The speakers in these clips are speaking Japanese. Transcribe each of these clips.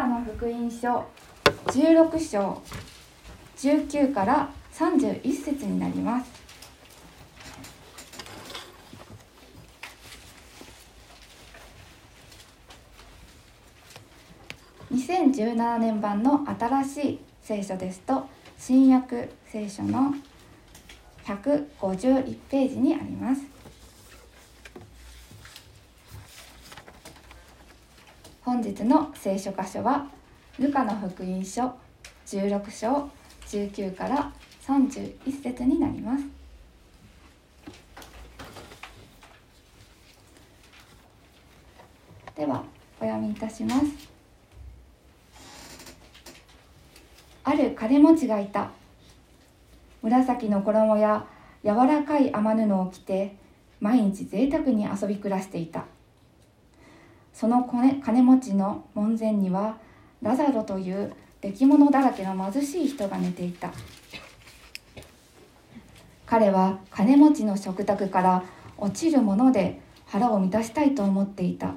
カの福音書16章19から31節になります。2017年版の新しい聖書ですと新約聖書の151ページにあります。本日の聖書箇所はルカの福音書16章19から31節になります。ではお読みいたします。ある金持ちがいた。紫の衣や柔らかい雨布を着て毎日贅沢に遊び暮らしていた。その金持ちの門前にはラザロという出来物だらけの貧しい人が寝ていた。彼は金持ちの食卓から落ちるもので腹を満たしたいと思っていた。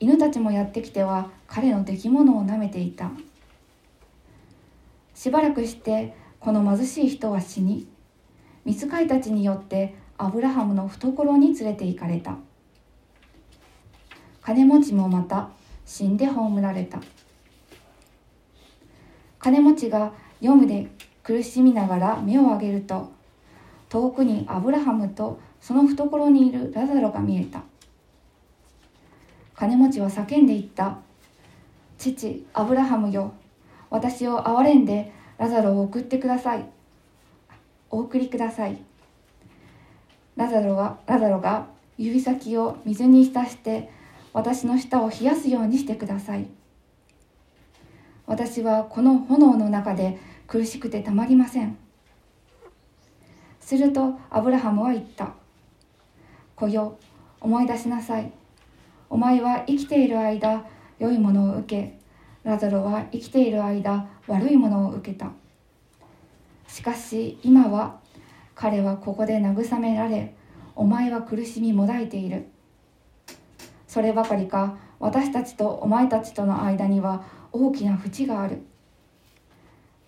犬たちもやってきては彼の出来物を舐めていた。しばらくしてこの貧しい人は死に見つかいたちによってアブラハムの懐に連れて行かれた。金持ちもまた死んで葬られた。金持ちが読むで苦しみながら目を上げると遠くにアブラハムとその懐にいるラザロが見えた。金持ちは叫んでいった父アブラハムよ私を憐れんでラザロを送ってください。お送りください。ラザロはラザロが指先を水に浸して私の舌を冷やすようにしてください。私はこの炎の中で苦しくてたまりません。するとアブラハムは言った。子よ思い出しなさい。お前は生きている間良いものを受けラザロは生きている間悪いものを受けた。しかし今は彼はここで慰められお前は苦しみもだいている。そればかりか私たちとお前たちとの間には大きな淵がある。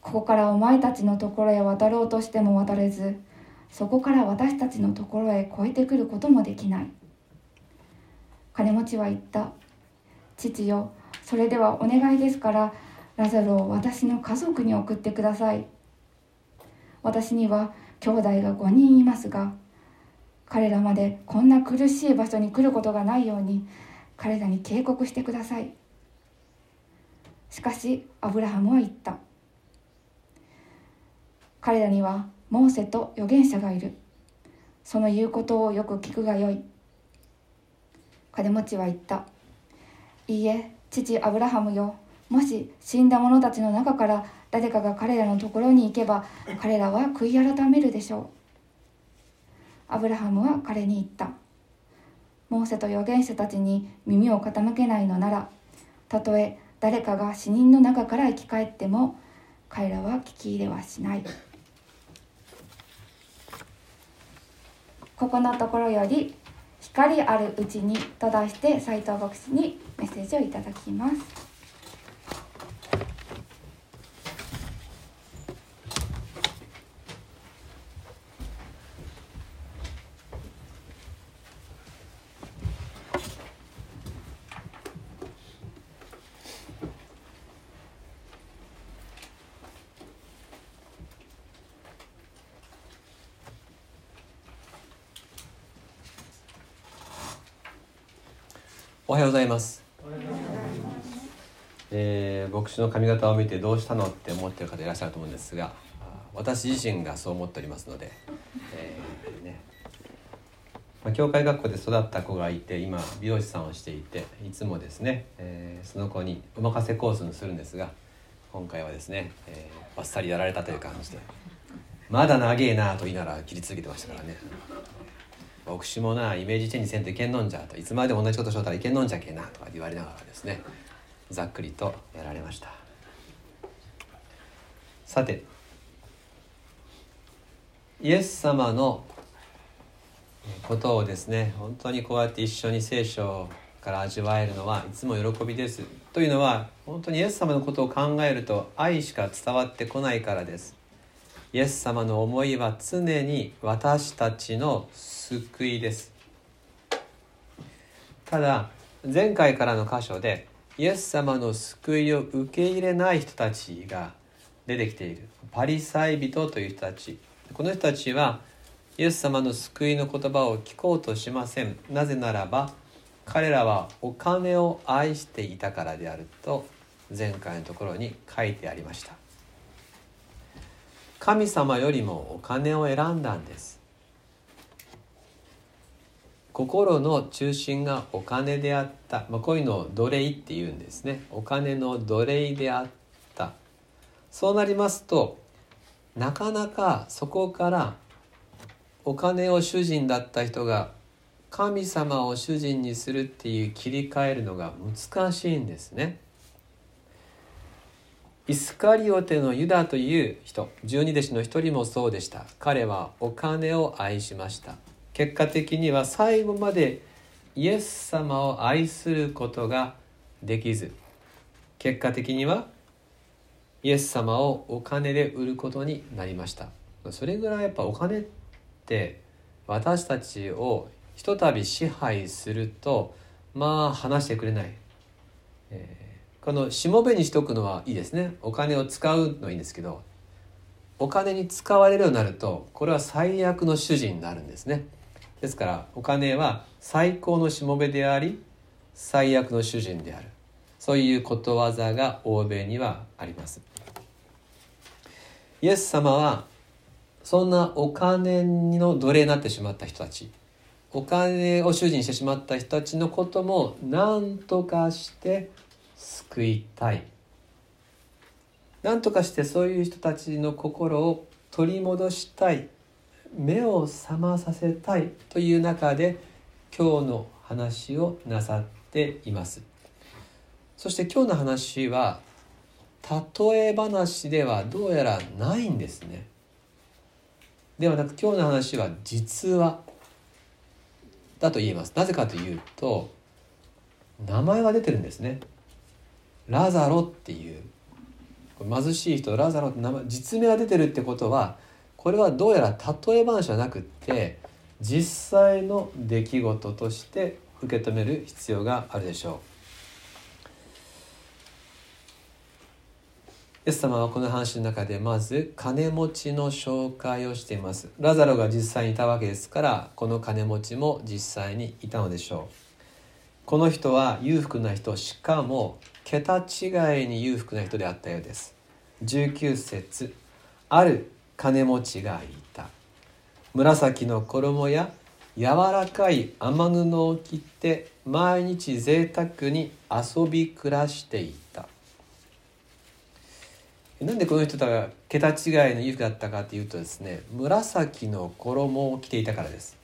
ここからお前たちのところへ渡ろうとしても渡れずそこから私たちのところへ越えてくることもできない。金持ちは言った。父よそれではお願いですからラザロを私の家族に送ってください。私には兄弟が5人いますが彼らまでこんな苦しい場所に来ることがないように彼らに警告してください。しかしアブラハムは言った。彼らにはモーセと預言者がいる。その言うことをよく聞くがよい。金持ちは言った。いいえ父アブラハムよ。もし死んだ者たちの中から誰かが彼らのところに行けば彼らは悔い改めるでしょう。アブラハムは彼に言った。モーセと預言者たちに耳を傾けないのならたとえ誰かが死人の中から生き返っても彼らは聞き入れはしない。ここのところより「光あるうちに」と題して斎藤牧師にメッセージをいただきます。ざいます。えー、牧師の髪型を見てどうしたのって思ってる方いらっしゃると思うんですが私自身がそう思っておりますので、えー、ねまあ、教会学校で育った子がいて今美容師さんをしていていつもですね、えー、その子にお任せコースにするんですが今回はですね、えー、バッサリやられたという感じで「まだ長えな」と言いながら切り続けてましたからね。牧師もなイメージチェンジせんといけんのんじゃと。いつまでも同じことしとったらいけんのんじゃけなとか言われながらですねざっくりとやられました。さてイエス様のことをですね本当にこうやって一緒に聖書から味わえるのはいつも喜びです。というのは本当にイエス様のことを考えると愛しか伝わってこないからです。イエス様の思いは常に私たちの救いです。ただ前回からの箇所でイエス様の救いを受け入れない人たちが出てきている。パリサイ人という人たち。この人たちはイエス様の救いの言葉を聞こうとしません。なぜならば彼らはお金を愛していたからであると前回のところに書いてありました。神様よりもお金を選んだんです。心の中心がお金であった、まあ、こういうのを奴隷っていうんですね。お金の奴隷であった。そうなりますとなかなかそこからお金を主人だった人が神様を主人にするっていう切り替えるのが難しいんですね。イスカリオテのユダという人十二弟子の一人もそうでした。彼はお金を愛しました。結果的には最後までイエス様を愛することができず。結果的にはイエス様をお金で売ることになりました。それぐらいやっぱお金って私たちをひとたび支配するとまあ話してくれない、えー、このしもべにしとくのはいいですね。お金を使うのはいいんですけどお金に使われるようになるとこれは最悪の主人になるんですね。ですからお金は最高のしもべであり最悪の主人である。そういうことわざが欧米にはあります。イエス様はそんなお金の奴隷になってしまった人たちお金を主人してしまった人たちのことも何とかして救いたい。何とかしてそういう人たちの心を取り戻したい。目を覚まさせたいという中で今日の話をなさっています。そして今日の話は例え話ではどうやらないんですね。ではなく今日の話は実話だと言えます。なぜかというと名前が出てるんですね。ラザロっていう貧しい人ラザロって名前実名が出てるってことはこれはどうやら例え話じゃなくって実際の出来事として受け止める必要があるでしょう。イエス様はこの話の中でまず金持ちの紹介をしていますラザロが実際にいたわけですからこの金持ちも実際にいたのでしょうこの人は裕福な人しかも桁違いに裕福な人であったようです。19節。ある金持ちがいた。紫の衣や柔らかい雨布を着て毎日贅沢に遊び暮らしていた。なんでこの人が桁違いの裕福だったかというとですね紫の衣を着ていたからです。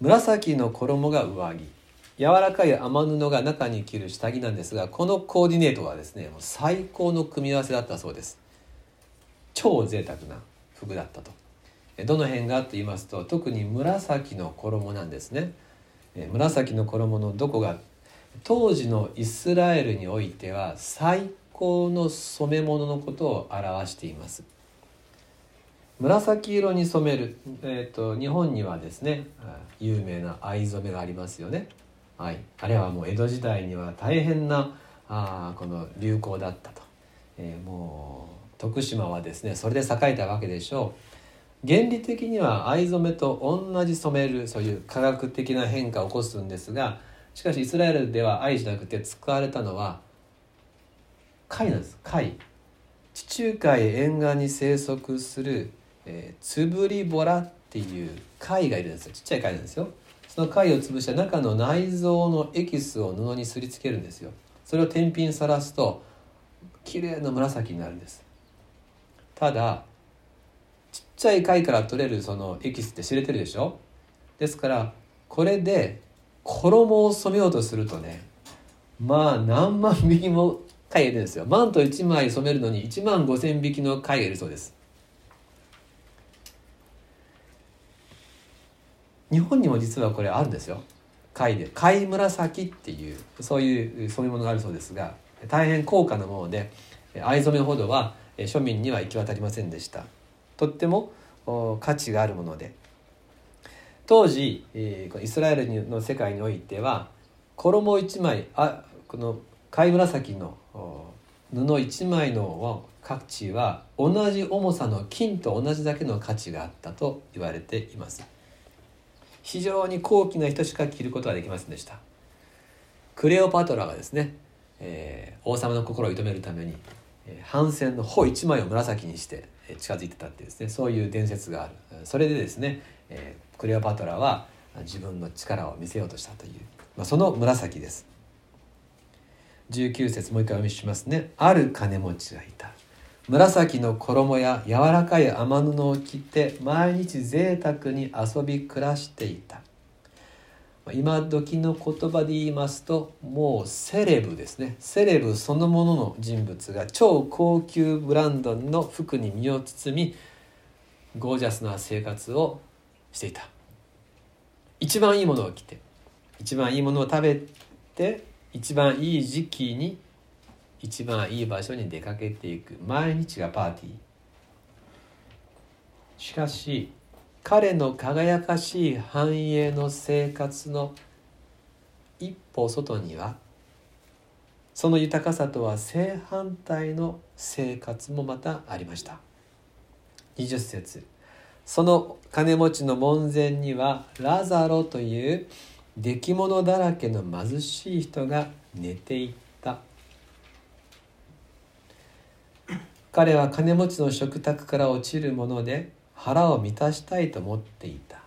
紫の衣が上着。柔らかい雨布が中に着る下着なんですがこのコーディネートはですねもう最高の組み合わせだったそうです。超贅沢な服だったと。どの辺がと言いますと特に紫の衣なんですね。紫の衣のどこが当時のイスラエルにおいては最高の染め物のことを表しています。紫色に染める、えーと、日本にはですね有名な藍染めがありますよね、はい、あれはもう江戸時代には大変なあこの流行だったと、えー、もう徳島はですねそれで栄えたわけでしょう。原理的には藍染めと同じ染めるそういう科学的な変化を起こすんですがしかしイスラエルでは藍じゃなくて使われたのは貝なんです。貝。地中海沿岸に生息する、えー、つぶりボラっていう貝がいるんですよ。ちっちゃい貝なんですよ。その貝を潰した中の内臓のエキスを布にすりつけるんですよ。それを天日にさらすと綺麗な紫になるんです。ただちっちゃい貝から取れるそのエキスって知れてるでしょ？ですからこれで衣を染めようとするとねまあ何万匹も貝がいるんですよ。マント1枚染めるのに1万5,000匹の貝がいるそうです。日本にも実はこれあるんですよ。貝で。貝紫っていうそういう染め物があるそうですが大変高価なもので藍染めほどは庶民には行き渡りませんでした。とっても価値があるもので。当時イスラエルの世界においては衣一枚あこの貝紫の布一枚の価値は同じ重さの金と同じだけの価値があったと言われています。非常に高貴な人しか着ることができませんでした。クレオパトラがですね、えー、王様の心を射止めるために帆船の帆一枚を紫にして近づいてたってですねそういう伝説がある。それでですね、えー、クレオパトラは自分の力を見せようとしたという、まあ、その紫です。19節もう一回お読みしますね。ある金持ちがいた。紫の衣や柔らかい雨布を着て毎日贅沢に遊び暮らしていた。今時の言葉で言いますともうセレブですね。セレブそのものの人物が超高級ブランドの服に身を包みゴージャスな生活をしていた。一番いいものを着て一番いいものを食べて一番いい時期に一番いい場所に出かけていく毎日がパーティー。しかし彼の輝かしい繁栄の生活の一歩外にはその豊かさとは正反対の生活もまたありました。20節。その金持ちの門前にはラザロという出来物だらけの貧しい人が寝ていた。彼は金持ちの食卓から落ちるもので腹を満たしたいと思っていた。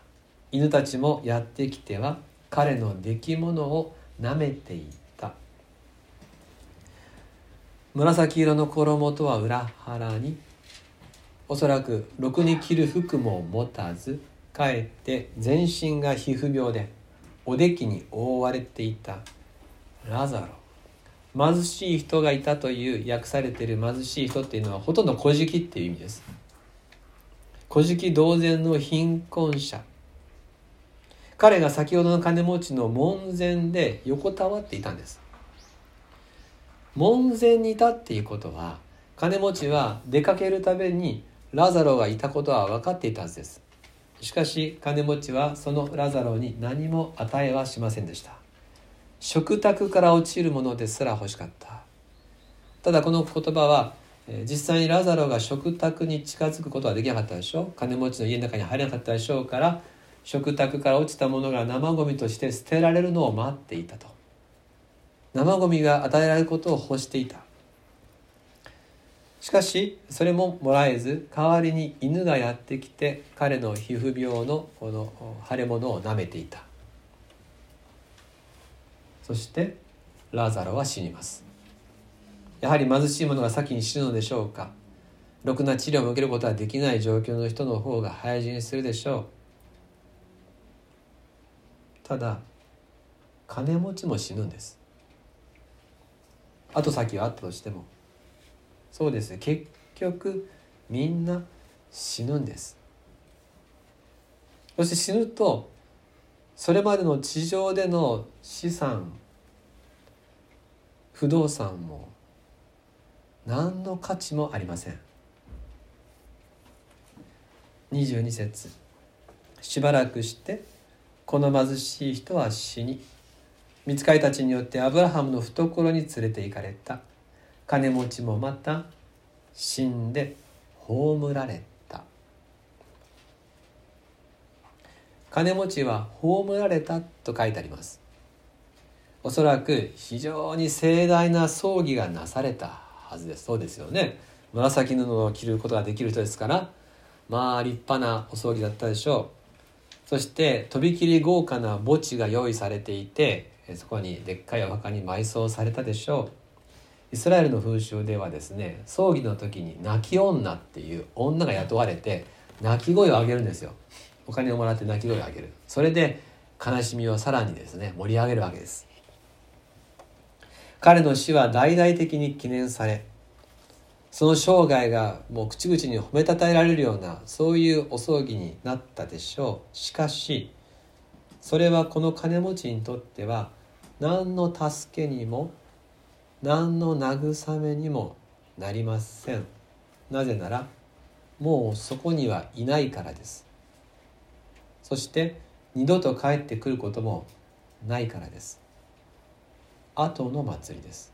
犬たちもやってきては彼の出来物を舐めていた。紫色の衣とは裏腹におそらくろくに着る服も持たずかえって全身が皮膚病でおできに覆われていたラザロ。貧しい人がいたという訳されている貧しい人っていうのはほとんど小じっていう意味です。古事記同然の貧困者。彼が先ほどの金持ちの門前で横たわっていたんです。門前にいたっていうことは金持ちは出かけるためにラザロがいたことは分かっていたはずです。しかし金持ちはそのラザロに何も与えはしませんでした。食卓から落ちるものですら欲しかった。ただこの言葉は実際にラザロが食卓に近づくことはできなかったでしょう。金持ちの家の中に入れなかったでしょうから食卓から落ちたものが生ゴミとして捨てられるのを待っていたと。生ゴミが与えられることを欲していた。しかしそれももらえず代わりに犬がやってきて彼の皮膚病のこの腫れ物を舐めていた。そしてラザロは死にます。やはり貧しい者が先に死ぬのでしょうか。ろくな治療を受けることはできない状況の人の方が早死にするでしょう。ただ金持ちも死ぬんです。後先はあったとしてもそうです結局みんな死ぬんです。そして死ぬとそれまでの地上での資産不動産も何の価値もありません。22節しばらくしてこの貧しい人は死に見つかりたちによってアブラハムの懐に連れて行かれた。金持ちもまた死んで葬られた金持ちは葬られたと書いてあります。おそらく非常に盛大な葬儀がなされたはずです。そうですよね。紫布を着ることができる人ですから。まあ立派なお葬儀だったでしょう。そしてとびきり豪華な墓地が用意されていてそこにでっかいお墓に埋葬されたでしょう。イスラエルの風習ではですね葬儀の時に泣き女っていう女が雇われて泣き声を上げるんですよ。お金をもらって泣き声を上げる。それで悲しみをさらにですね盛り上げるわけです。彼の死は大々的に記念されその生涯がもう口々に褒めたたえられるようなそういうお葬儀になったでしょう。しかしそれはこの金持ちにとっては何の助けにも何の慰めにもなりません。なぜならもうそこにはいないからです。そして二度と帰ってくることもないからです。後の祭りです。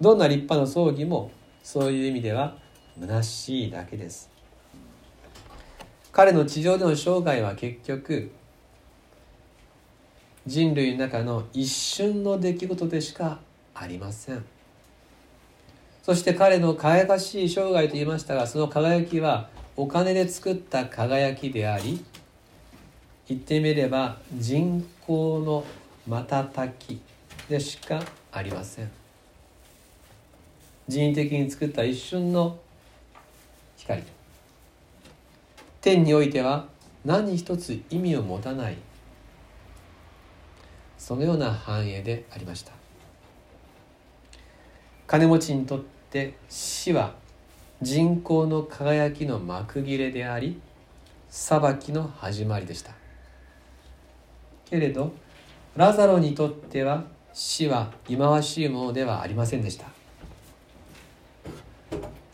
どんな立派な葬儀もそういう意味では虚しいだけです。彼の地上での生涯は結局人類の中の一瞬の出来事でしかありません。そして彼の輝かしい生涯と言いましたがその輝きはお金で作った輝きであり言ってみれば人工の瞬きでしかありません。人為的に作った一瞬の光。天においては何一つ意味を持たない。そのような繁栄でありました。金持ちにとって死は人口の輝きの幕切れであり裁きの始まりでした。けれどラザロにとっては死は忌まわしいものではありませんでした。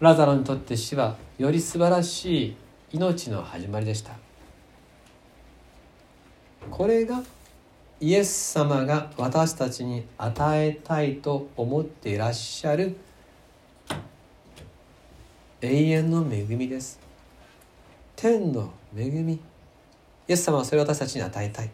ラザロにとって死はより素晴らしい命の始まりでした。これがイエス様が私たちに与えたいと思っていらっしゃる永遠の恵みです。天の恵み。イエス様はそれを私たちに与えたい。も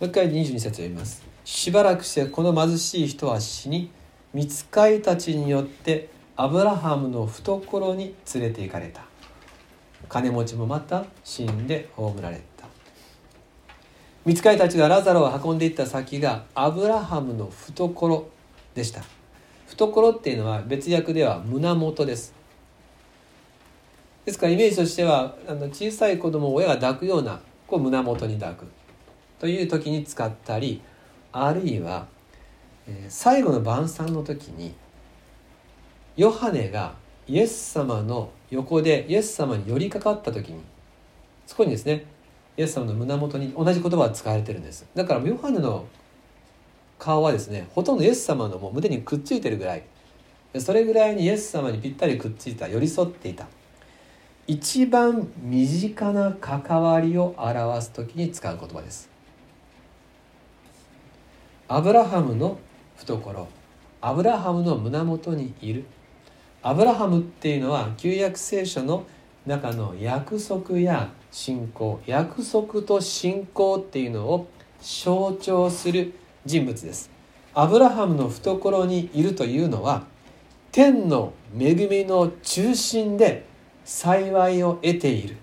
う一回22節を読みます。しばらくしてこの貧しい人は死に見つかいたちによってアブラハムの懐に連れて行かれた。金持ちもまた死んで葬られた。見つかりたちがラザロを運んでいった先がアブラハムの懐でした。懐っていうのは別訳では胸元です。ですからイメージとしてはあの小さい子供を親が抱くようなこう胸元に抱くという時に使ったりあるいは、えー、最後の晩餐の時にヨハネがイエス様の横でイエス様に寄りかかった時にそこにですねイエス様の胸元に同じ言葉が使われてるんです。だからヨハネの顔はですねほとんどイエス様のもう胸にくっついてるぐらい。それぐらいにイエス様にぴったりくっついた寄り添っていた。一番身近な関わりを表す時に使う言葉です。アブラハムの懐アブラハムの胸元にいる。アブラハムっていうのは旧約聖書の中の約束や信仰約束と信仰っていうのを象徴する人物です。アブラハムの懐にいるというのは天の恵みの中心で幸いを得ている。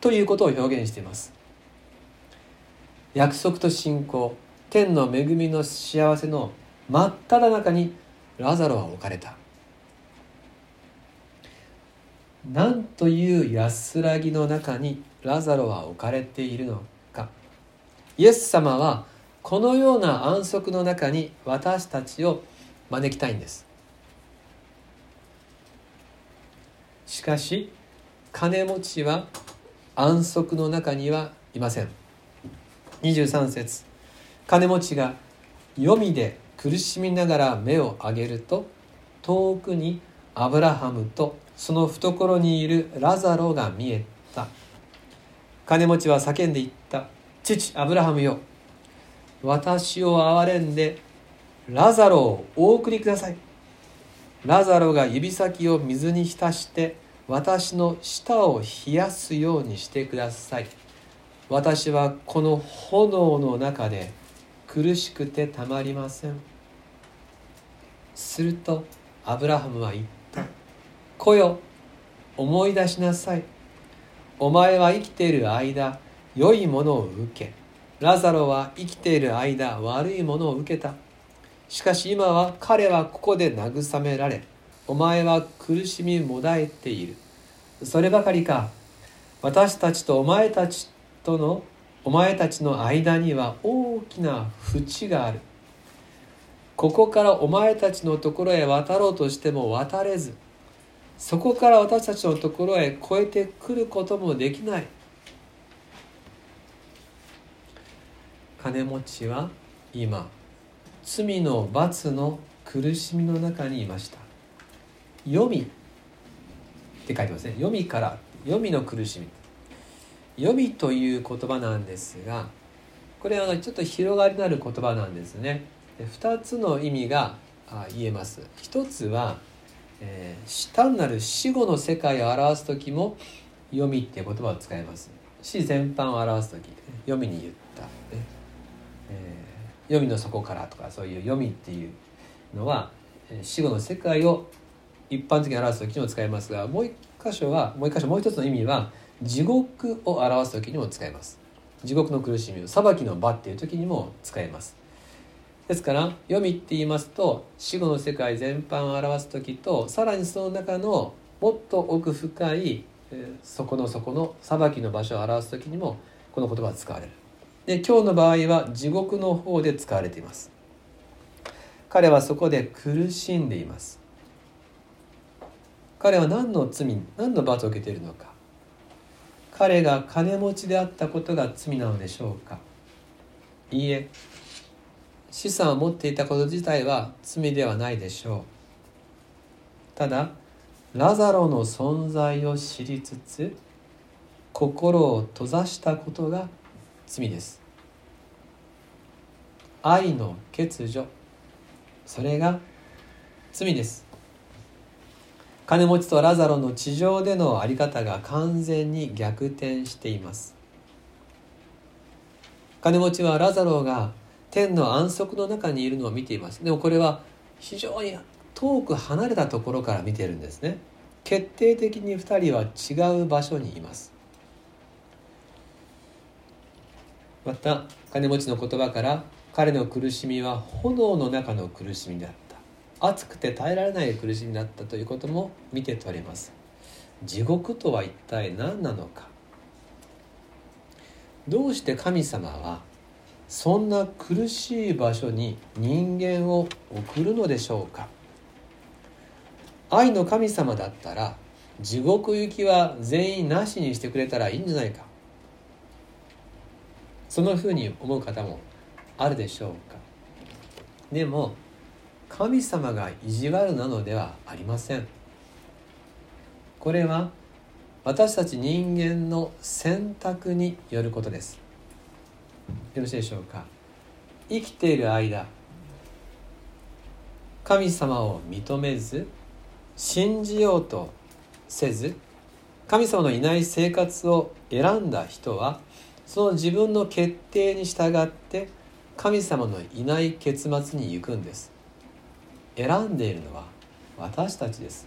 ということを表現しています。約束と信仰天の恵みの幸せの真っ只中にラザロは置かれた。なんという安らぎの中にラザロは置かれているのか。イエス様はこのような安息の中に私たちを招きたいんです。しかし金持ちは安息の中にはいません。23節金持ちが黄泉で苦しみながら目を上げると遠くにアブラハムとその懐にいるラザロが見えた。金持ちは叫んで言った。父アブラハムよ私を憐れんでラザロをお送りください。ラザロが指先を水に浸して私の舌を冷やすようにしてください。私はこの炎の中で苦しくてたまりません。するとアブラハムは言った「来よ思い出しなさい。お前は生きている間良いものを受け。ラザロは生きている間悪いものを受けた。しかし今は彼はここで慰められお前は苦しみもだえている。そればかりか。私たちとお前たちとのお前たちの間には大きな淵がある。ここからお前たちのところへ渡ろうとしても渡れず。そこから私たちのところへ越えてくることもできない。金持ちは今罪の罰の苦しみの中にいました。読みって書いてますね。読みから読みの苦しみ。読みという言葉なんですがこれはちょっと広がりのある言葉なんですね。2つの意味が言えます。一つは、えー、単なる死後の世界を表す時も読みっていう言葉を使います。死全般を表す時読みに言った。ね、えー、読みの底からとかそういう読みっていうのは死後の世界を一般的に表す時にも使いますがもう一箇所はもう一箇所もう一つの意味は地獄を表す時にも使います。地獄の苦しみを裁きの場っていう時にも使えます。ですから読みって言いますと死後の世界全般を表す時とさらにその中のもっと奥深いそこの底の裁きの場所を表す時にもこの言葉は使われる。で今日の場合は地獄の方で使われています。彼はそこで苦しんでいます。彼は何の罪何の罰を受けているのか。彼が金持ちであったことが罪なのでしょうか。いいえ資産を持っていたこと自体は罪ではないでしょう。ただラザロの存在を知りつつ心を閉ざしたことが罪です。愛の欠如それが罪です。金持ちとラザロの地上での在り方が完全に逆転しています。金持ちはラザロが天の安息の中にいるのを見ています。でもこれは非常に遠く離れたところから見てるんですね。決定的に2人は違う場所にいます。また金持ちの言葉から彼の苦しみは炎の中の苦しみであった熱くて耐えられない苦しみだったということも見て取れます。地獄とは一体何なのか。どうして神様はそんな苦しい場所に人間を送るのでしょうか。愛の神様だったら地獄行きは全員なしにしてくれたらいいんじゃないか。そのふうに思う方もあるでしょうか。でも神様が意地悪なのではありません。これは私たち人間の選択によることです。よろしいでしょうか。生きている間神様を認めず信じようとせず神様のいない生活を選んだ人はその自分の決定に従って神様のいない結末に行くんです。選んでいるのは私たちです。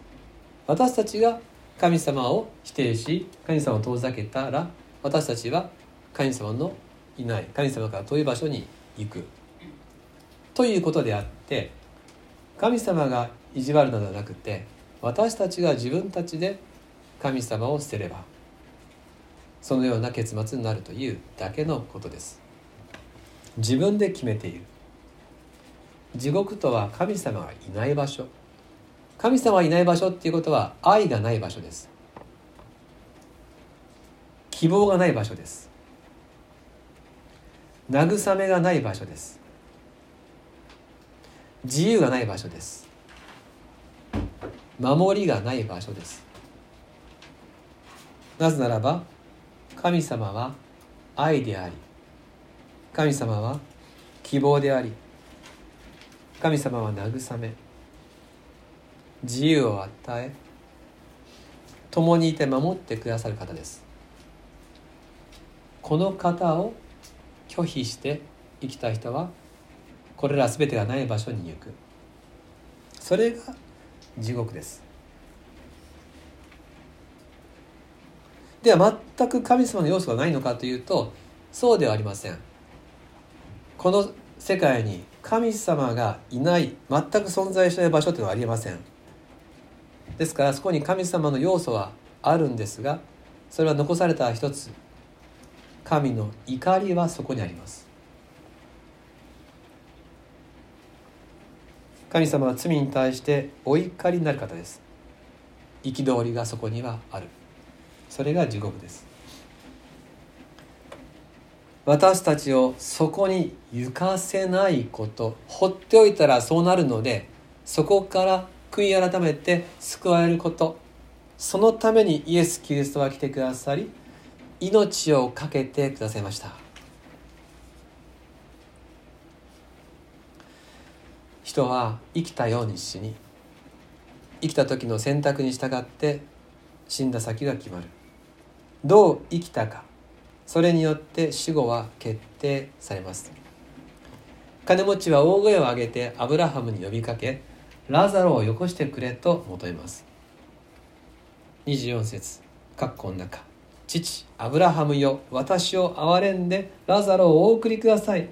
私たちが神様を否定し神様を遠ざけたら私たちは神様のいない神様から遠い場所に行く。ということであって神様が意地悪なのではなくて私たちが自分たちで神様を捨てればそのような結末になるというだけのことです。自分で決めている。地獄とは神様がいない場所。神様がいない場所っていうことは愛がない場所です。希望がない場所です。慰めがない場所です。自由がない場所です。守りがない場所です。なぜならば神様は愛であり神様は希望であり神様は慰め自由を与え共にいて守ってくださる方です。この方を拒否して生きた人はこれら全てがない場所に行く。それが地獄です。では全く神様の要素がないのかというとそうではありません。この世界に神様がいない全く存在しない場所というのはありえません。ですからそこに神様の要素はあるんですがそれは残された一つ神の怒りはそこにあります。神様は罪に対してお怒りになる方です。憤りがそこにはある。それが地獄です。私たちをそこに行かせないこと放っておいたらそうなるのでそこから悔い改めて救われること。そのためにイエス・キリストは来てくださり命を懸けてくださいました。人は生きたように死に生きた時の選択に従って死んだ先が決まる。どう生きたか。それによって死後は決定されます。金持ちは大声を上げてアブラハムに呼びかけラザロをよこしてくれと求めます。24節括弧の中父アブラハムよ私を憐れんでラザロをお送りください。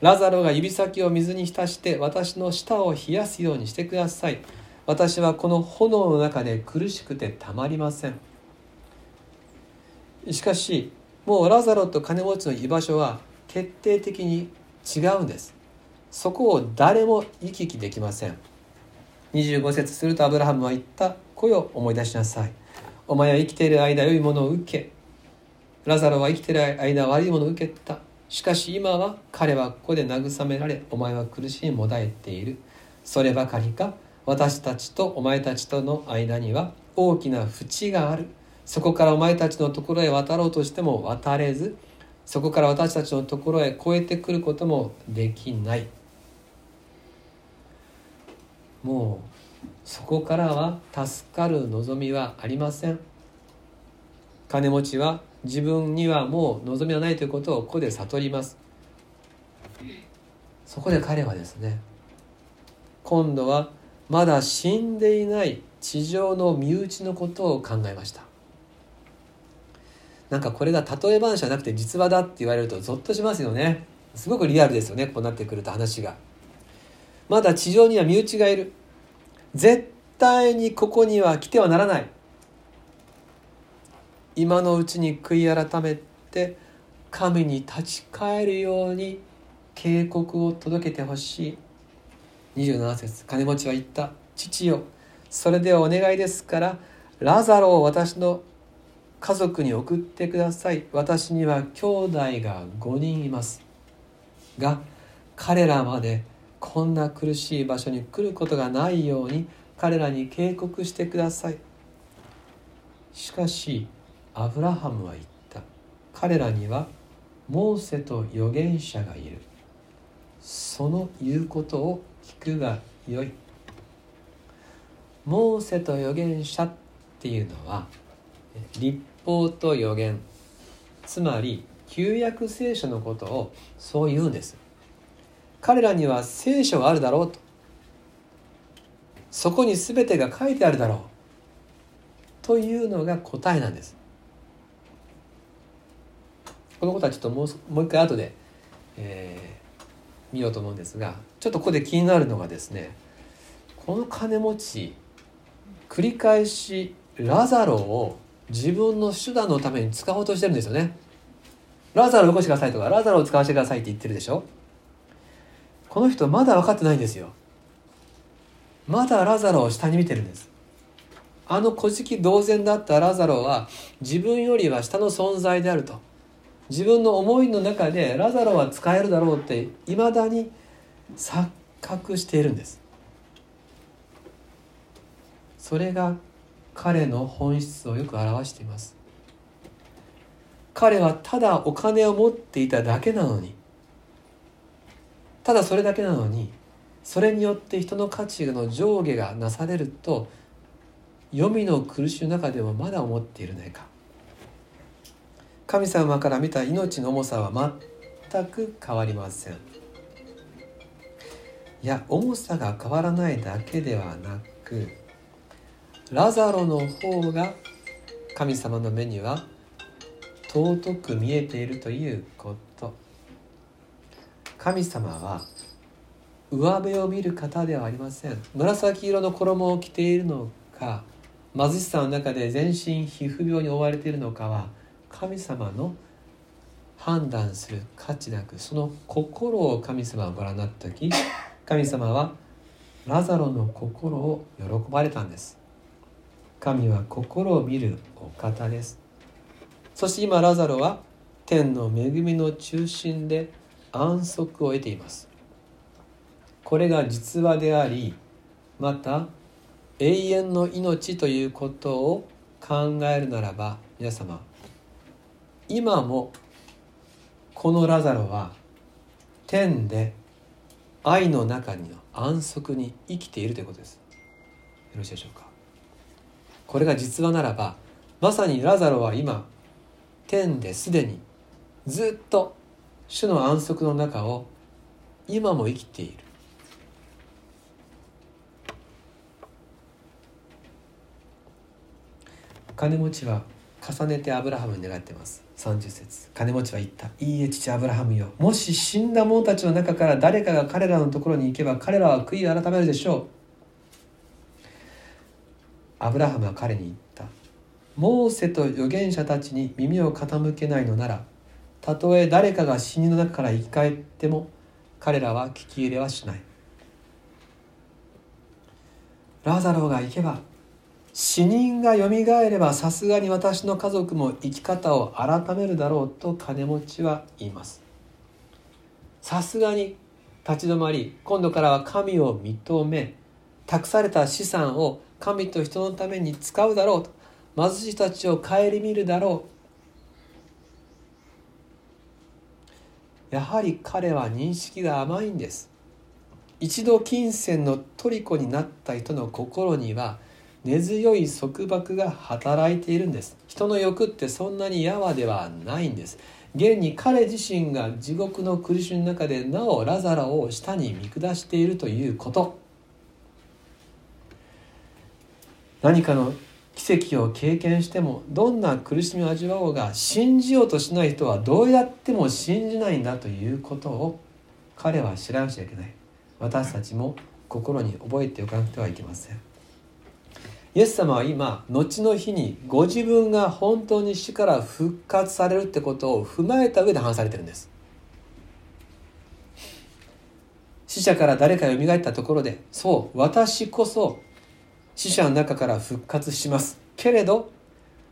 ラザロが指先を水に浸して私の舌を冷やすようにしてください。私はこの炎の中で苦しくてたまりません。しかしもうラザロと金持ちの居場所は決定的に違うんです。そこを誰も行き来できません。25節するとアブラハムは言った「子よ思い出しなさい。お前は生きている間良いものを受け。ラザロは生きている間悪いものを受けた。しかし今は彼はここで慰められお前は苦しみもだえている。そればかりか私たちとお前たちとの間には大きな淵がある。そこからお前たちのところへ渡ろうとしても渡れずそこから私たちのところへ越えてくることもできない。もうそこからは助かる望みはありません。金持ちは自分にはもう望みはないということをここで悟ります。そこで彼はですね今度はまだ死んでいない地上の身内のことを考えました。なんかこれが例え話じゃなくて実話だって言われるとゾッとしますよね。すごくリアルですよねこうなってくると話が。まだ地上には身内がいる。絶対にここには来てはならない。今のうちに悔い改めて神に立ち返るように警告を届けてほしい。27節金持ちは言った「父よそれではお願いですからラザロを私の家族に送ってください。私には兄弟が5人います。が彼らまでこんな苦しい場所に来ることがないように彼らに警告してください。しかしアブラハムは言った。彼らにはモーセと預言者がいる。その言うことを聞くがよい。モーセと預言者っていうのは立法と予言。つまり旧約聖書のことをそう言うんです。彼らには聖書があるだろうと。そこに全てが書いてあるだろう。というのが答えなんです。このことはちょっともうもう一回後で、えー、見ようと思うんですがちょっとここで気になるのがですねこの金持ち繰り返しラザロを自分の手段のために使おうとしてるんですよね。ラザロを起こしてくださいとかラザロを使わせてくださいって言ってるでしょ？この人まだ分かってないんですよ。まだラザロを下に見てるんです。あの古事記同然だったラザロは自分よりは下の存在であると。自分の思いの中でラザロは使えるだろうっていまだに錯覚しているんです。それが彼の本質をよく表しています。彼はただお金を持っていただけなのにただそれだけなのにそれによって人の価値の上下がなされると黄泉の苦しみの中でもまだ思っているないか。神様から見た命の重さは全く変わりません。いや重さが変わらないだけではなくラザロの方が神様の目には尊く見えているということ。神様は上辺を見る方ではありません。紫色の衣を着ているのか貧しさの中で全身皮膚病に覆われているのかは神様の判断する価値なくその心を神様がご覧になった時神様はラザロの心を喜ばれたんです。神は心を見るお方です。そして今ラザロは天の恵みの中心で安息を得ています。これが実話でありまた永遠の命ということを考えるならば皆様今もこのラザロは天で愛の中に安息に生きているということです。よろしいでしょうか？これが実話ならばまさにラザロは今天ですでにずっと主の安息の中を今も生きている。金持ちは重ねてアブラハムに願ってます。30節。金持ちは言った「いいえ父アブラハムよ。もし死んだ者たちの中から誰かが彼らのところに行けば彼らは悔い改めるでしょう」アブラハムは彼に言った「モーセと預言者たちに耳を傾けないのならたとえ誰かが死人の中から生き返っても彼らは聞き入れはしない」ラザロが行けば死人がよみがえればさすがに私の家族も生き方を改めるだろうと金持ちは言います。さすがに立ち止まり今度からは神を認め託された資産を神と人のために使うだろうと。貧しい人たちを顧みるだろう。やはり彼は認識が甘いんです。一度金銭の虜になった人の心には根強い束縛が働いているんです。人の欲ってそんなにやわではないんです。現に彼自身が地獄の苦しみの中でなおラザロを下に見下しているということ。何かの奇跡を経験してもどんな苦しみを味わおうが信じようとしない人はどうやっても信じないんだということを彼は知らなくちゃいけない。私たちも心に覚えておかなくてはいけません。イエス様は今後の日にご自分が本当に死から復活されるってことを踏まえた上で話されてるんです。死者から誰かよみがえったところでそう私こそ死者の中から復活します。けれど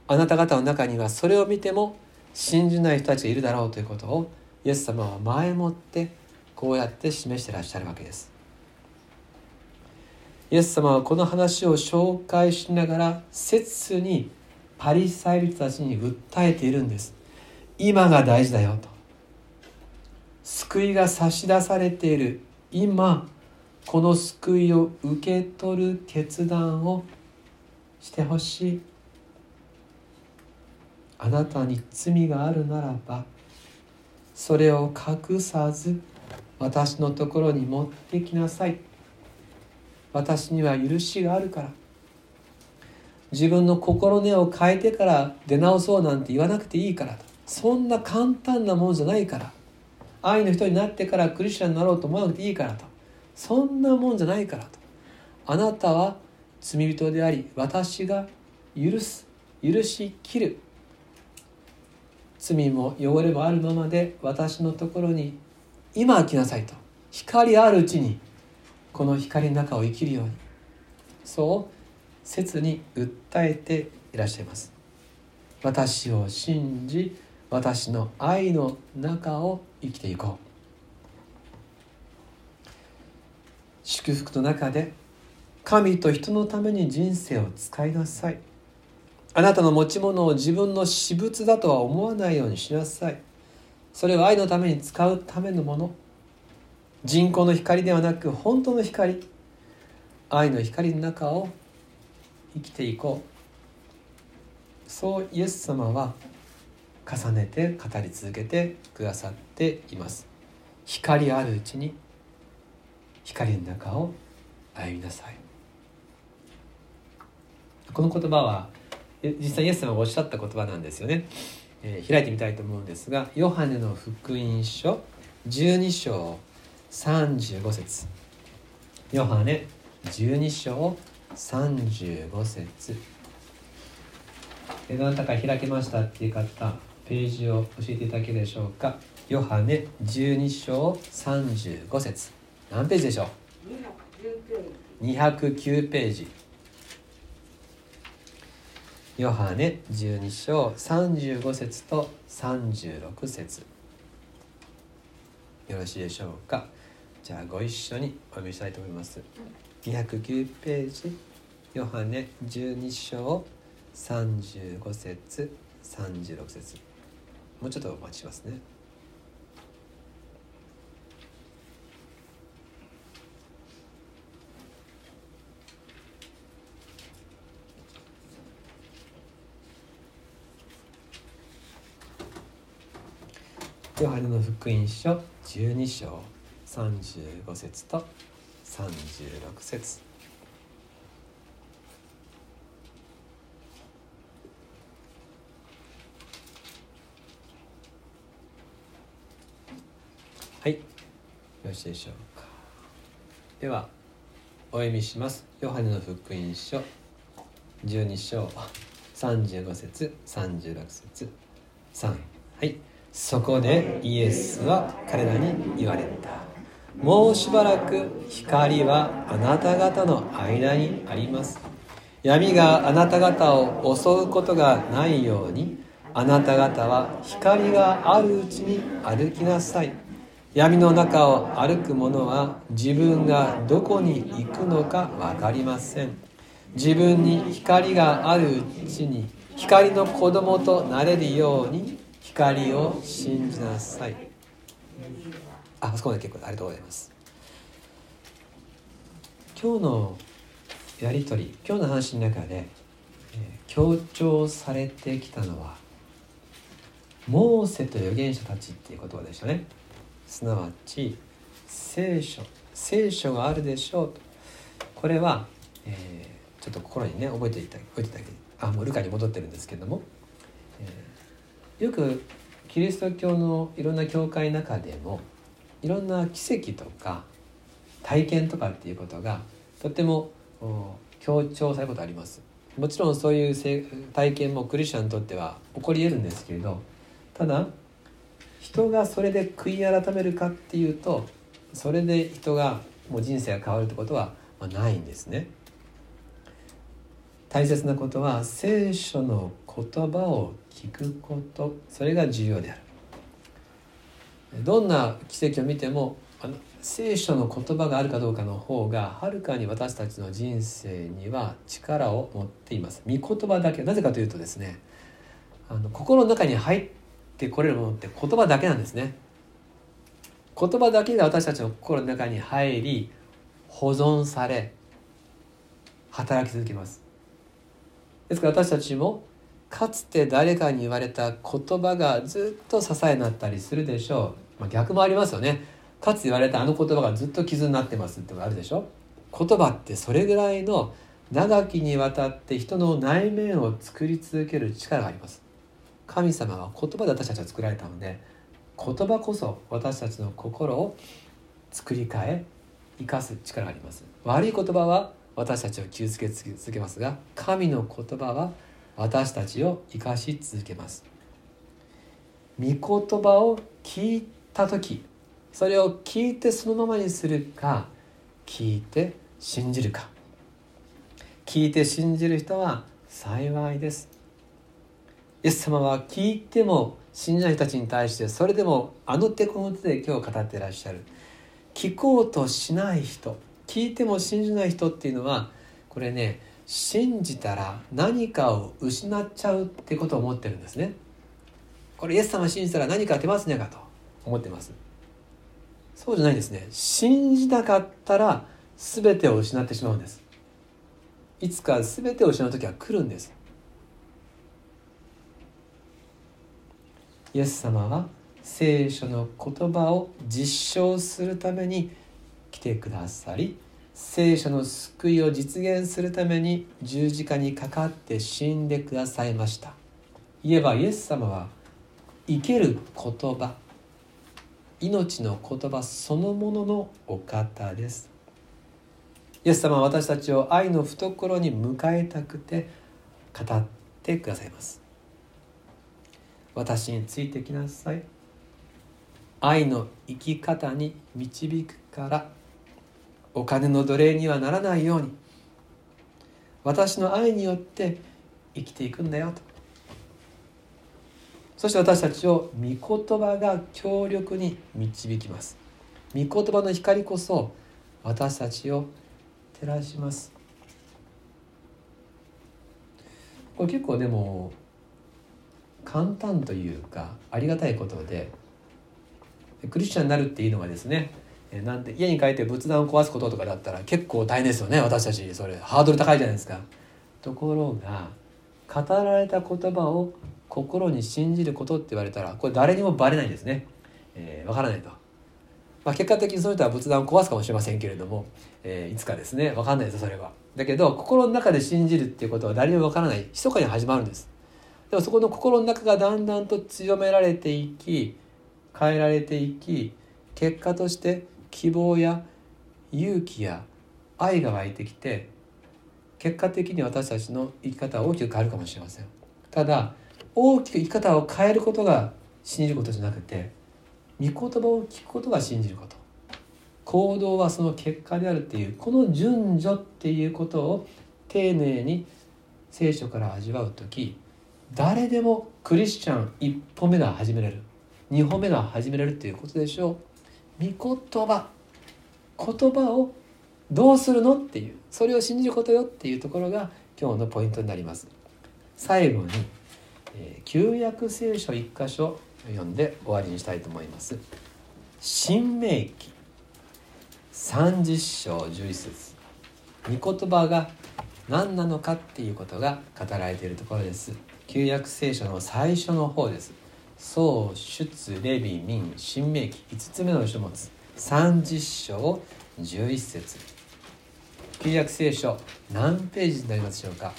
あなた方の中にはそれを見ても信じない人たちがいるだろうということをイエス様は前もってこうやって示してらっしゃるわけです。イエス様はこの話を紹介しながら切にパリサイ人たちに訴えているんです。今が大事だよと。救いが差し出されている今。この救いを受け取る決断をしてほしい。あなたに罪があるならばそれを隠さず私のところに持ってきなさい。私には許しがあるから。自分の心根を変えてから出直そうなんて言わなくていいからそんな簡単なものじゃないから。愛の人になってからクリスチャンになろうと思わなくていいからと。そんなもんじゃないからと。あなたは罪人であり私が許す許しきる。罪も汚れもあるままで私のところに今来なさいと。光あるうちにこの光の中を生きるように。そう切に訴えていらっしゃいます。私を信じ私の愛の中を生きていこう。祝福の中で神と人のために人生を使いなさい。あなたの持ち物を自分の私物だとは思わないようにしなさい。それは愛のために使うためのもの。人工の光ではなく本当の光。愛の光の中を生きていこう。そうイエス様は重ねて語り続けてくださっています。光あるうちに光の中を歩みなさい。この言葉は実際イエス様がおっしゃった言葉なんですよね、えー、開いてみたいと思うんですがヨハネの福音書12章35節。ヨハネ12章35節。どなたか開けましたっていう方ページを教えていただけるでしょうか。ヨハネ12章35節。何ページでしょう？209ページ。ヨハネ12章35節と36節。よろしいでしょうか？じゃあご一緒にお読みしたいと思います。209ページ。ヨハネ12章35節36節。もうちょっとお待ちしますね。ヨハネの福音書12章35節と36節。はいよろしいでしょうか。ではお読みします。ヨハネの福音書12章35節36節。3はい。そこでイエスは彼らに言われた。もうしばらく光はあなた方の間にあります。闇があなた方を襲うことがないようにあなた方は光があるうちに歩きなさい。闇の中を歩く者は自分がどこに行くのか分かりません。自分に光があるうちに光の子供となれるように光を信じなさい。あそこまで結構ありがとうございます。今日のやり取り今日の話の中で、えー、強調されてきたのはモーセと預言者たちっていう言葉でしたね。すなわち聖書聖書があるでしょうと。これは、えー、ちょっと心にね覚えていた覚えていただけあもうルカに戻ってるんですけども、よくキリスト教のいろんな教会の中でもいろんな奇跡とか体験とかっていうことがとても強調されることありますもちろんそういう体験もクリスチャンにとっては起こり得るんですけれどただ人がそれで悔い改めるかっていうとそれで人がもう人生が変わるってことはないんですね。大切なことは聖書の言葉を聞くことそれが重要である。どんな奇跡を見てもあの聖書の言葉があるかどうかの方がはるかに私たちの人生には力を持っています。御言葉だけなぜかというとですねあの心の中に入ってこれるものって言葉だけなんですね。言葉だけが私たちの心の中に入り保存され働き続けます。ですから私たちもかつて誰かに言われた言葉がずっと支えになったりするでしょう、まあ、逆もありますよね。かつて言われたあの言葉がずっと傷になってますってのがあるでしょ。言葉ってそれぐらいの長きにわたって人の内面を作り続ける力があります。神様は言葉で私たちは作られたので言葉こそ私たちの心を作り変え生かす力があります。悪い言葉は私たちを傷つけ続けますが神の言葉は私たちを生かし続けます。御言葉を聞いた時それを聞いてそのままにするか聞いて信じるか。聞いて信じる人は幸いです。イエス様は聞いても信じない人たちに対してそれでもあの手この手で今日語っていらっしゃる。聞こうとしない人聞いても信じない人っていうのはこれね信じたら何かを失っちゃうってことを思ってるんですね。これイエス様信じたら何か手ますねかと思ってます。そうじゃないですね。信じなかったら全てを失ってしまうんです。いつか全てを失う時は来るんですイエス様は聖書の言葉を実証するために来てくださり聖書の救いを実現するために十字架にかかって死んでくださいました。言えばイエス様は生ける言葉命の言葉そのもののお方です。イエス様は私たちを愛の懐に迎えたくて語ってくださいます。私についてきなさい。愛の生き方に導くからお金の奴隷にはならないように。私の愛によって生きていくんだよと。そして私たちを御言葉が強力に導きます。御言葉の光こそ私たちを照らします。これ結構でも簡単というかありがたいことでクリスチャンになるっていうのはですねえなんて家に帰って仏壇を壊すこととかだったら結構大変ですよね私たちそれハードル高いじゃないですか。ところが語られた言葉を心に信じることって言われたらこれ誰にもバレないんですね。えー、分からないと。まあ、結果的にその人は仏壇を壊すかもしれませんけれども、えー、いつかですね分かんないですそれは。だけど心の中で信じるっていうことは誰にも分からない密かに始まるんです。でもそこの心の中がだんだんと強められていき変えられていき結果として希望や勇気や愛が湧いてきて結果的に私たちの生き方は大きく変わるかもしれません。ただ大きく生き方を変えることが信じることじゃなくて御言葉を聞くことが信じること。行動はその結果であるっていうこの順序っていうことを丁寧に聖書から味わう時誰でもクリスチャン一歩目が始めれる。二歩目が始めれるっていうことでしょう。御言葉言葉をどうするのっていうそれを信じることよっていうところが今日のポイントになります。最後に、えー、旧約聖書一箇所読んで終わりにしたいと思います。新明記30章11節。御言葉が何なのかっていうことが語られているところです。旧約聖書の最初の方です。創出レビ民新明記5つ目の書物。30章11節。旧約聖書何ページになりますでしょうか、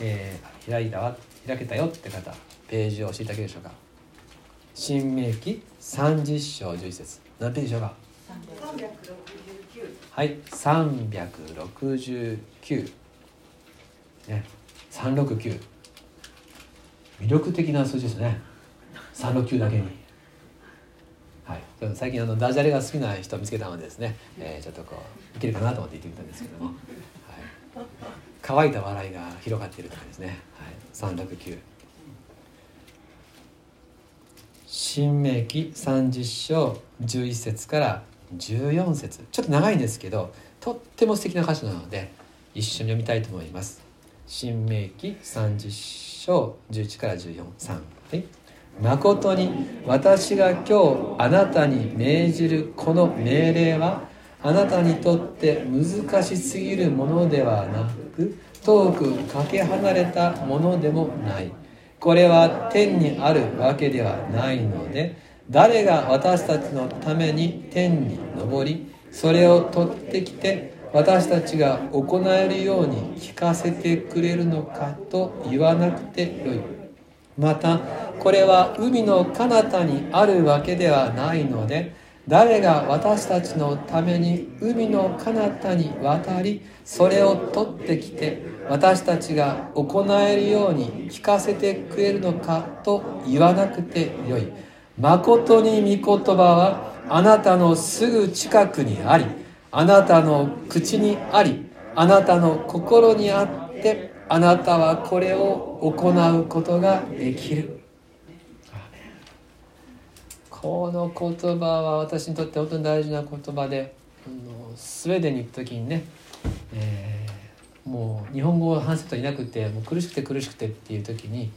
えー、開いたわ。開けたよって方ページを教えてあげるでしょうか？新明記30章11節。何ページでしょうか？はい369ね369魅力的な数字ですね369だけに。はい。最近あのダジャレが好きな人を見つけたのでですね、えー、ちょっとこういけるかなと思って言ってみたんですけども、はい、乾いた笑いが広がっているとかですね、はい、369新明記30章11節から14節。ちょっと長いんですけどとっても素敵な歌詞なので一緒に読みたいと思います。新明記30章11から143はい。誠に私が今日あなたに命じるこの命令はあなたにとって難しすぎるものではなく遠くかけ離れたものでもない。これは天にあるわけではないので誰が私たちのために天に昇りそれを取ってきて私たちが行えるように聞かせてくれるのかと言わなくてよい。またこれは海の彼方にあるわけではないので誰が私たちのために海の彼方に渡りそれを取ってきて私たちが行えるように聞かせてくれるのかと言わなくてよい。誠に御言葉はあなたのすぐ近くにありあなたの口にありあなたの心にあってあなたはこれを行うことができる。この言葉は私にとって本当に大事な言葉であのスウェーデンに行った時にね、えー、もう日本語を話す人いなくてもう苦しくて苦しくてっていう時に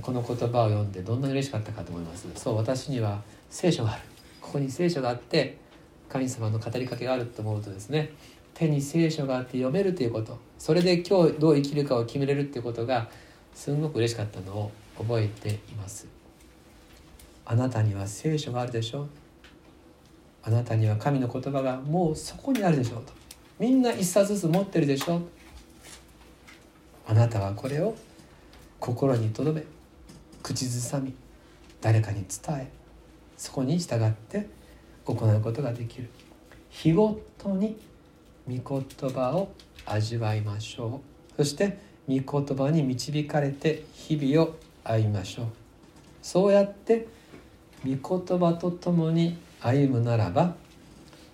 この言葉を読んでどんなに嬉しかったかと思います。そう私には聖書がある。ここに聖書があって神様の語りかけがあると思うとですね手に聖書があって読めるということ。それで今日どう生きるかを決めれるっていうことがすごく嬉しかったのを覚えています。あなたには聖書があるでしょう。あなたには神の言葉がもうそこにあるでしょうと。みんな一冊ずつ持ってるでしょう。あなたはこれを心に留め口ずさみ誰かに伝えそこに従って行うことができる。日ごとに御言葉を味わいましょう。そして御言葉に導かれて日々を歩みましょう。そうやって御言葉とともに歩むならば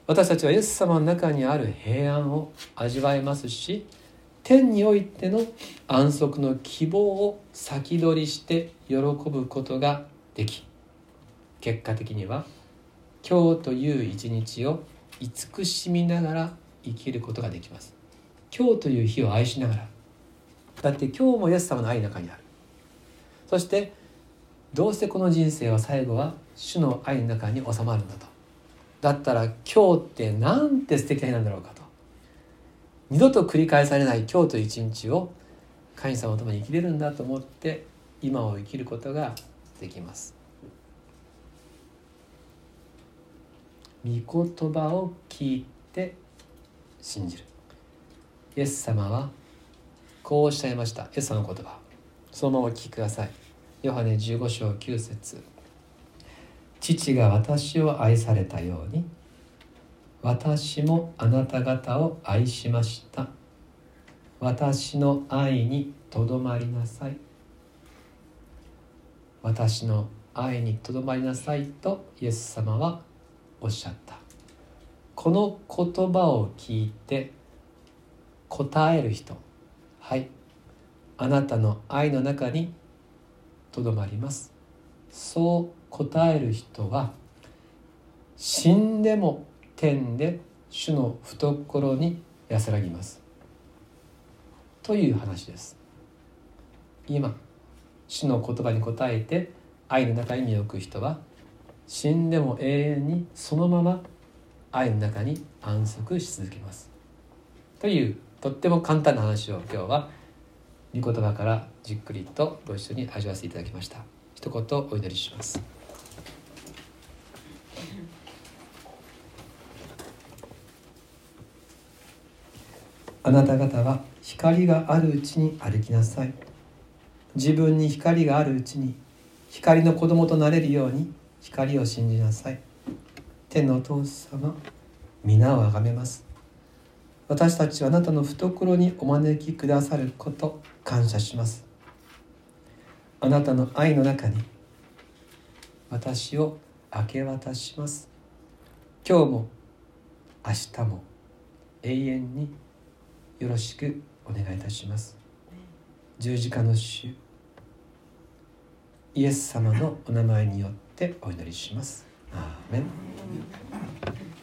私たちはイエス様の中にある平安を味わえますし天においての安息の希望を先取りして喜ぶことができ結果的には今日という一日を慈しみながら生きることができます。今日という日を愛しながら。だって今日もイエス様の愛の中にある。そしてどうしてこの人生は最後は主の愛の中に収まるんだと。だったら今日ってなんて素敵な日なんだろうかと。二度と繰り返されない今日という一日を神様と共に生きれるんだと思って今を生きることができます。御言葉を聞いて信じる。イエス様はこうおっしゃいました。イエス様の言葉。そのままお聞きください。ヨハネ15章9節。父が私を愛されたように私もあなた方を愛しました。私の愛にとどまりなさい。私の愛にとどまりなさいとイエス様はおっしゃった。この言葉を聞いて答える人はいあなたの愛の中にとどまります。そう答える人は死んでも天で主の懐に安らぎます。という話です。今主の言葉に応えて愛の中に身を置く人は死んでも永遠にそのまま愛の中に安息し続けます。というとっても簡単な話を今日は御言葉からじっくりとご一緒に味わわせていただきました。一言お祈りします。あなた方は光があるうちに歩きなさい。自分に光があるうちに光の子供となれるように光を信じなさい。天のお父様皆をあがめます。私たちはあなたの懐にお招きくださること。感謝します。あなたの愛の中に私を明け渡します。今日も明日も永遠によろしくお願いいたします。十字架の主イエス様のお名前によってお祈りします。アーメン。